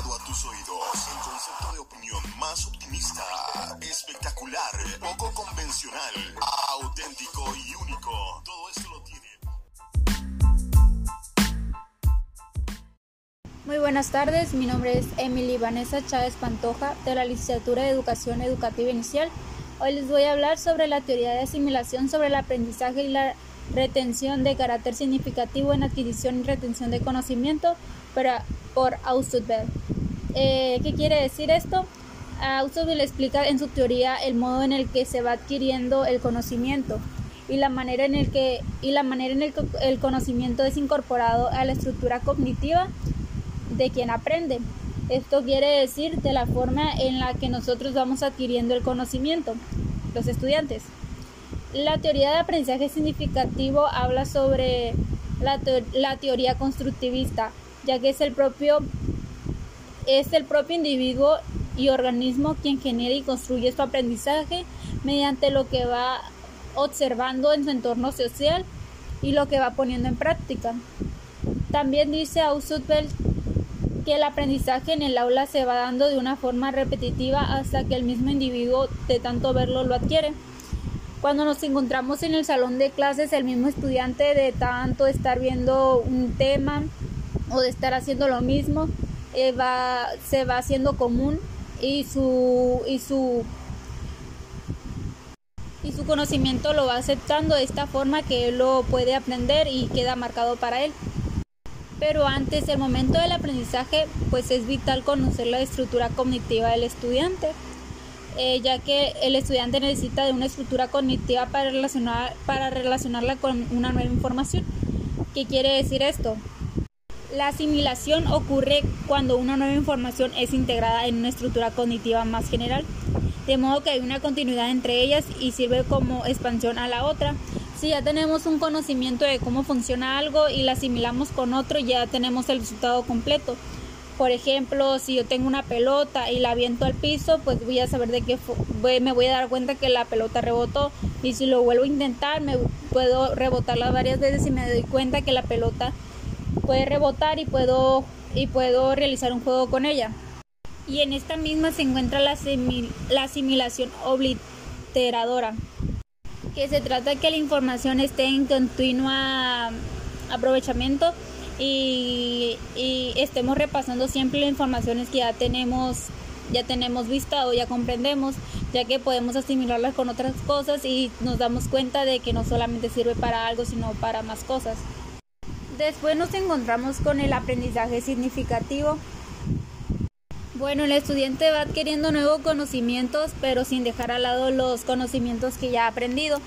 llegado a tus oídos el concepto de opinión más optimista, espectacular, poco convencional, auténtico y único. Todo esto lo tiene. Muy buenas tardes, mi nombre es Emily Vanessa Chávez Pantoja de la Licenciatura de Educación Educativa Inicial. Hoy les voy a hablar sobre la teoría de asimilación sobre el aprendizaje y la retención de carácter significativo en adquisición y retención de conocimiento para, por Ausubel. Eh, ¿Qué quiere decir esto? Ausubel explica en su teoría el modo en el que se va adquiriendo el conocimiento y la manera en el que y la manera en el que el conocimiento es incorporado a la estructura cognitiva de quien aprende. Esto quiere decir de la forma en la que nosotros vamos adquiriendo el conocimiento, los estudiantes. La teoría de aprendizaje significativo habla sobre la, teoría constructivista, ya que es el propio es el propio individuo y organismo quien genera y construye su aprendizaje mediante lo que va observando en su entorno social y lo que va poniendo en práctica. También dice Ausubel que el aprendizaje en el aula se va dando de una forma repetitiva hasta que el mismo individuo de tanto verlo lo adquiere. Cuando nos encontramos en el salón de clases, el mismo estudiante de tanto estar viendo un tema o de estar haciendo lo mismo, eh, se va haciendo común y su, y su y su conocimiento lo va aceptando de esta forma que él lo puede aprender y queda marcado para él. Pero antes del momento del aprendizaje, pues es vital conocer la estructura cognitiva del estudiante, eh, ya que el estudiante necesita de una estructura cognitiva para, relacionar, para relacionarla con una nueva información. ¿Qué quiere decir esto? La asimilación ocurre cuando una nueva información es integrada en una estructura cognitiva más general, de modo que hay una continuidad entre ellas y sirve como expansión a la otra. Si ya tenemos un conocimiento de cómo funciona algo y la asimilamos con otro, ya tenemos el resultado completo. Por ejemplo, si yo tengo una pelota y la aviento al piso, pues voy a saber de qué me voy a dar cuenta que la pelota rebotó. Y si lo vuelvo a intentar, me puedo rebotarla varias veces y me doy cuenta que la pelota puede rebotar y puedo, y puedo realizar un juego con ella. Y en esta misma se encuentra la, la asimilación obliteradora que se trata de que la información esté en continua aprovechamiento y, estemos repasando siempre las informaciones que ya tenemos ya tenemos vista o ya comprendemos, ya que podemos asimilarlas con otras cosas y nos damos cuenta de que no solamente sirve para algo, sino para más cosas. Después nos encontramos con el aprendizaje significativo, bueno, el estudiante va adquiriendo nuevos conocimientos, pero sin dejar al lado los conocimientos que ya ha aprendido.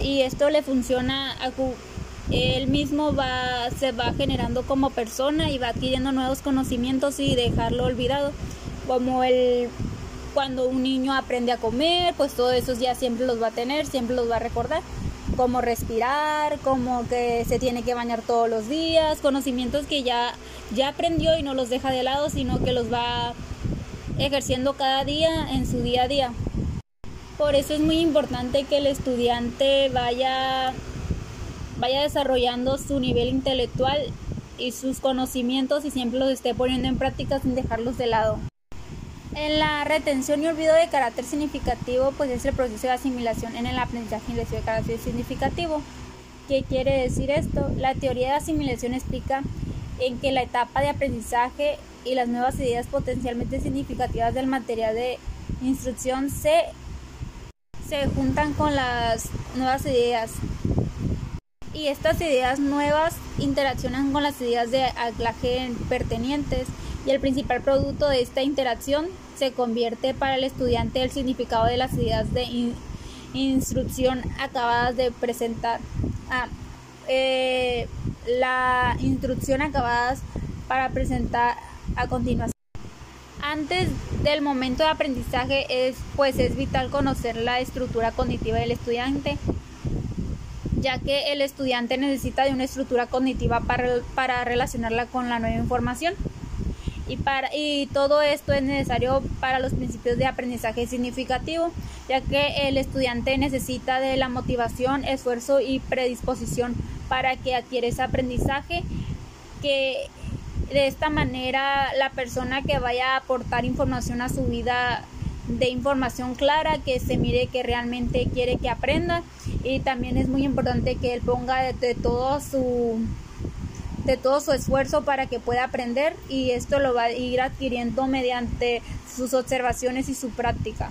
Y esto le funciona a él mismo va, se va generando como persona y va adquiriendo nuevos conocimientos y dejarlo olvidado. Como el cuando un niño aprende a comer, pues todos esos ya siempre los va a tener, siempre los va a recordar. Como respirar, como que se tiene que bañar todos los días, conocimientos que ya, ya aprendió y no los deja de lado, sino que los va ejerciendo cada día en su día a día. Por eso es muy importante que el estudiante vaya, vaya desarrollando su nivel intelectual y sus conocimientos y siempre los esté poniendo en práctica sin dejarlos de lado. En la retención y olvido de carácter significativo, pues es el proceso de asimilación en el aprendizaje de carácter significativo. ¿Qué quiere decir esto? La teoría de asimilación explica en que la etapa de aprendizaje y las nuevas ideas potencialmente significativas del material de instrucción se, se juntan con las nuevas ideas y estas ideas nuevas interaccionan con las ideas de anclaje pertenentes y el principal producto de esta interacción se convierte para el estudiante el significado de las ideas de instrucción acabadas de presentar. Ah, eh, la instrucción acabadas para presentar a continuación. Antes del momento de aprendizaje es pues es vital conocer la estructura cognitiva del estudiante, ya que el estudiante necesita de una estructura cognitiva para, para relacionarla con la nueva información. Y, para, y todo esto es necesario para los principios de aprendizaje significativo, ya que el estudiante necesita de la motivación, esfuerzo y predisposición para que adquiera ese aprendizaje que De esta manera, la persona que vaya a aportar información a su vida de información clara, que se mire que realmente quiere que aprenda y también es muy importante que él ponga de, todo su de todo su esfuerzo para que pueda aprender y esto lo va a ir adquiriendo mediante sus observaciones y su práctica.